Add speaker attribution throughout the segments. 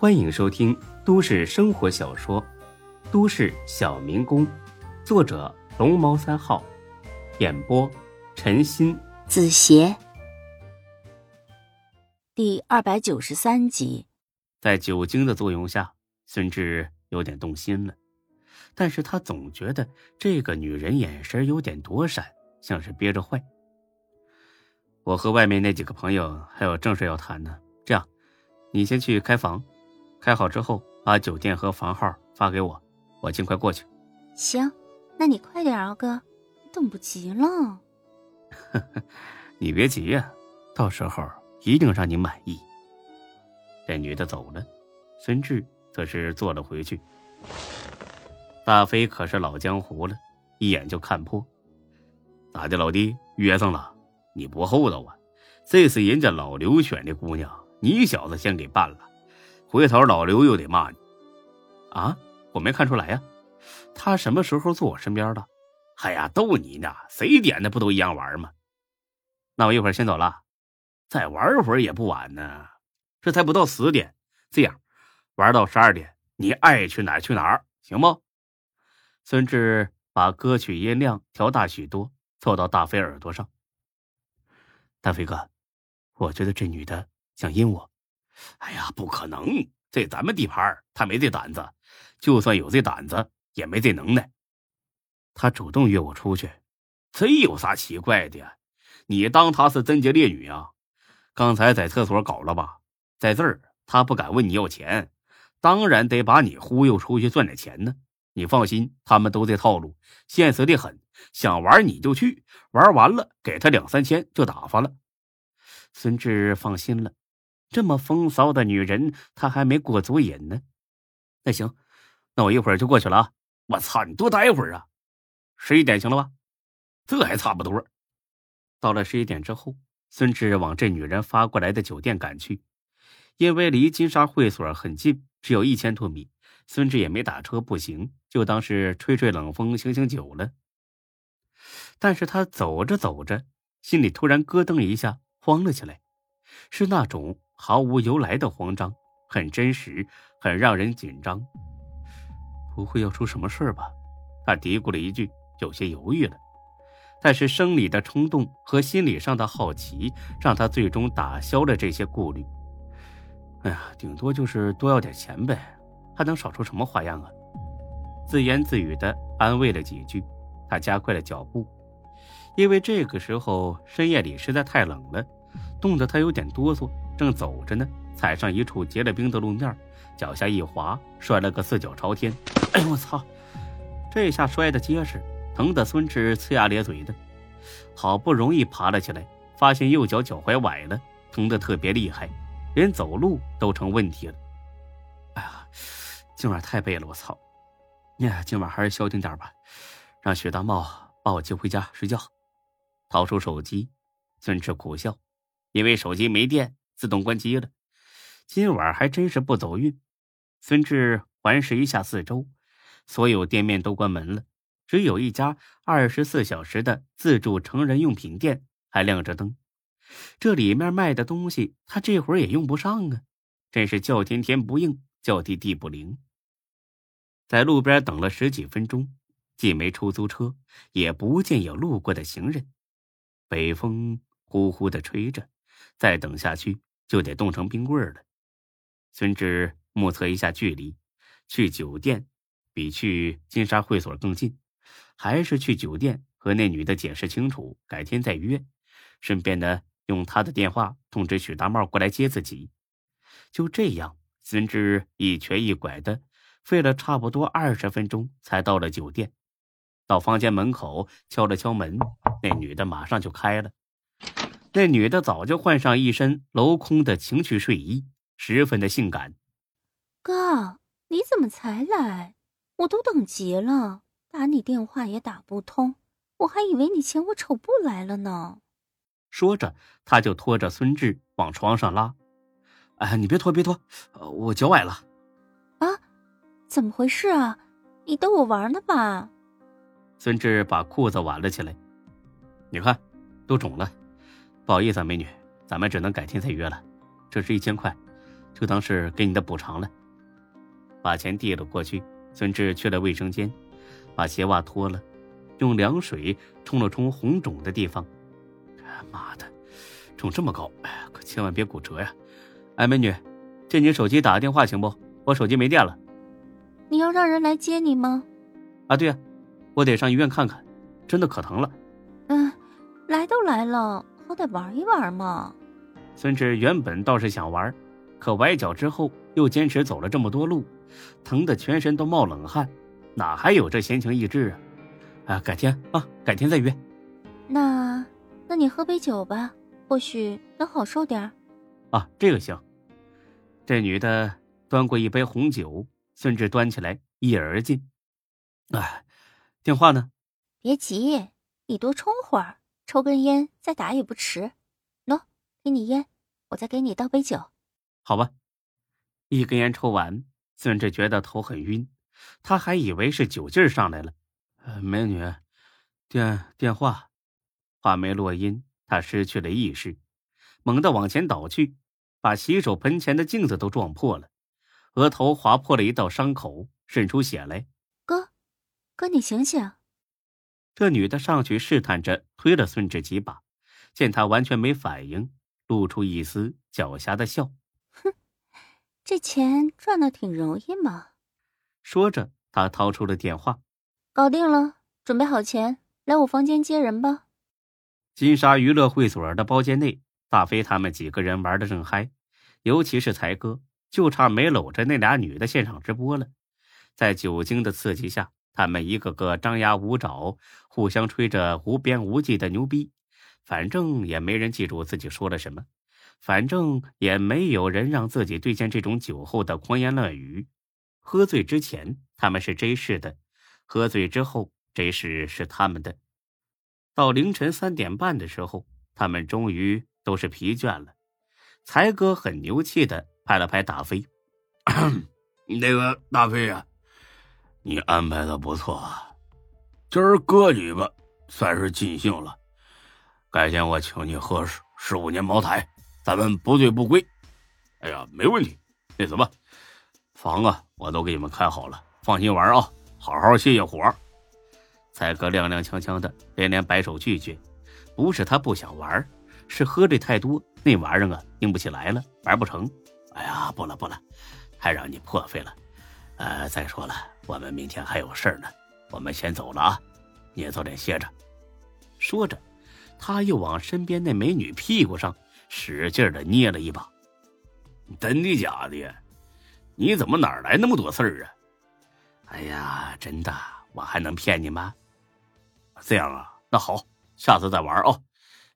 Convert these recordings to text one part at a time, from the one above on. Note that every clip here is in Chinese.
Speaker 1: 欢迎收听都市生活小说《都市小民工》，作者龙猫三号，演播陈鑫、
Speaker 2: 子邪，第二百九十三集。
Speaker 1: 在酒精的作用下，孙志有点动心了，但是他总觉得这个女人眼神有点躲闪，像是憋着坏。我和外面那几个朋友还有正事要谈呢，这样，你先去开房，开好之后把酒店和房号发给我，我尽快过去。
Speaker 2: 行，那你快点啊，哥，等不及了。
Speaker 1: 你别急呀，到时候一定让你满意。这女的走了，孙志则是坐了回去。大飞可是老江湖了，一眼就看破。咋的，老弟，约上了？你不厚道啊！这是人家老刘选的姑娘，你小子先给办了，回头老刘又得骂你。啊，我没看出来呀，他什么时候坐我身边了？哎呀，逗你呢，谁点的不都一样玩吗？那我一会儿先走了，再玩会儿也不晚呢。这才不到十点，这样玩到十二点，你爱去哪儿去哪儿，行不？孙志把歌曲音量调大许多，凑到大飞耳朵上。大飞哥，我觉得这女的想阴我。哎呀，不可能！这咱们地盘，他没这胆子。就算有这胆子，也没这能耐。他主动约我出去，这有啥奇怪的呀？你当她是贞洁烈女啊？刚才在厕所搞了吧？在这儿，他不敢问你要钱，当然得把你忽悠出去赚点钱呢。你放心，他们都这套路，现实的很。想玩你就去玩，完了给他两三千就打发了。孙志放心了，这么风骚的女人他还没过足瘾呢。那行，那我一会儿就过去了啊！我操，你多待会儿啊！十一点行了吧？这还差不多。到了十一点之后，孙志往这女人发过来的酒店赶去，因为离金沙会所很近，只有一千多米。孙志也没打车，步行就当是吹吹冷风、醒醒酒了。但是他走着走着，心里突然咯噔一下，慌了起来，是那种毫无由来的慌张，很真实，很让人紧张。不会要出什么事吧？他嘀咕了一句，有些犹豫了。但是生理的冲动和心理上的好奇，让他最终打消了这些顾虑。哎呀，顶多就是多要点钱呗。还能少出什么花样啊？自言自语的安慰了几句，他加快了脚步，因为这个时候深夜里实在太冷了，冻得他有点哆嗦。正走着呢，踩上一处结了冰的路面，脚下一滑，摔了个四脚朝天。哎呦我操！这下摔得结实，疼得孙志呲牙咧嘴的。好不容易爬了起来，发现右脚脚踝崴了，疼得特别厉害，连走路都成问题了。哎呀！今晚太背了，我操！呀，今晚还是消停点吧，让许大茂把我接回家睡觉。掏出手机，孙志苦笑，因为手机没电，自动关机了。今晚还真是不走运。孙志环视一下四周，所有店面都关门了，只有一家二十四小时的自助成人用品店还亮着灯。这里面卖的东西，他这会儿也用不上啊！真是叫天天不应，叫地地不灵。在路边等了十几分钟，既没出租车，也不见有路过的行人。北风呼呼的吹着，再等下去就得冻成冰棍了。孙志目测一下距离，去酒店比去金沙会所更近，还是去酒店和那女的解释清楚，改天再约。顺便呢，用他的电话通知许大茂过来接自己。就这样，孙志一瘸一拐的。费了差不多二十分钟才到了酒店，到房间门口敲了敲门，那女的马上就开了。那女的早就换上一身镂空的情趣睡衣，十分的性感。
Speaker 2: 哥，你怎么才来？我都等急了，打你电话也打不通，我还以为你嫌我丑不来了呢。
Speaker 1: 说着，他就拖着孙志往床上拉。哎，你别拖，别拖，我脚崴了。
Speaker 2: 啊怎么回事啊？你逗我玩呢吧？
Speaker 1: 孙志把裤子挽了起来，你看，都肿了。不好意思啊，美女，咱们只能改天再约了。这是一千块，就当是给你的补偿了。把钱递了过去，孙志去了卫生间，把鞋袜脱了，用凉水冲了冲红肿的地方。妈的，肿这么高，可千万别骨折呀！哎，美女，借你手机打个电话行不？我手机没电了。
Speaker 2: 你要让人来接你吗？
Speaker 1: 啊，对呀，我得上医院看看，真的可疼了。
Speaker 2: 嗯，来都来了，好歹玩一玩嘛。
Speaker 1: 孙志原本倒是想玩，可崴脚之后又坚持走了这么多路，疼得全身都冒冷汗，哪还有这闲情逸致啊？啊，改天啊，改天再约。
Speaker 2: 那，那你喝杯酒吧，或许能好受点
Speaker 1: 啊，这个行。这女的端过一杯红酒。孙志端起来，一饮而尽。哎，电话呢？
Speaker 2: 别急，你多冲会儿，抽根烟再打也不迟。喏，给你烟，我再给你倒杯酒。
Speaker 1: 好吧。一根烟抽完，孙志觉得头很晕，他还以为是酒劲上来了。美女，电电话，话没落音，他失去了意识，猛地往前倒去，把洗手盆前的镜子都撞破了。额头划破了一道伤口，渗出血来。
Speaker 2: 哥，哥，你醒醒！
Speaker 1: 这女的上去试探着推了孙志几把，见他完全没反应，露出一丝狡黠的笑。
Speaker 2: 哼，这钱赚的挺容易嘛。
Speaker 1: 说着，他掏出了电话，
Speaker 2: 搞定了，准备好钱，来我房间接人吧。
Speaker 1: 金沙娱乐会所的包间内，大飞他们几个人玩的正嗨，尤其是才哥。就差没搂着那俩女的现场直播了，在酒精的刺激下，他们一个个张牙舞爪，互相吹着无边无际的牛逼。反正也没人记住自己说了什么，反正也没有人让自己兑现这种酒后的狂言乱语。喝醉之前他们是 J 市的，喝醉之后 J 市是他们的。到凌晨三点半的时候，他们终于都是疲倦了。才哥很牛气的。拍了拍大飞，
Speaker 3: 那个大飞呀，你安排的不错，今儿哥几个算是尽兴了。改天我请你喝十十五年茅台，咱们不醉不归。哎呀，没问题。那什么，房啊，我都给你们开好了，放心玩啊，好好歇歇火。
Speaker 1: 才哥踉踉跄跄的，连连摆手拒绝。不是他不想玩，是喝的太多，那玩意儿啊，硬不起来了，玩不成。
Speaker 3: 哎呀，不了不了，太让你破费了。呃，再说了，我们明天还有事儿呢，我们先走了啊，你也早点歇着。
Speaker 1: 说着，他又往身边那美女屁股上使劲的捏了一把。
Speaker 3: 真的假的？你怎么哪来那么多事儿啊？
Speaker 1: 哎呀，真的，我还能骗你吗？
Speaker 3: 这样啊，那好，下次再玩啊。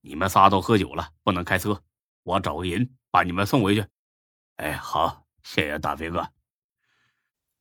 Speaker 3: 你们仨都喝酒了，不能开车，我找个人把你们送回去。哎，好，谢谢大飞哥。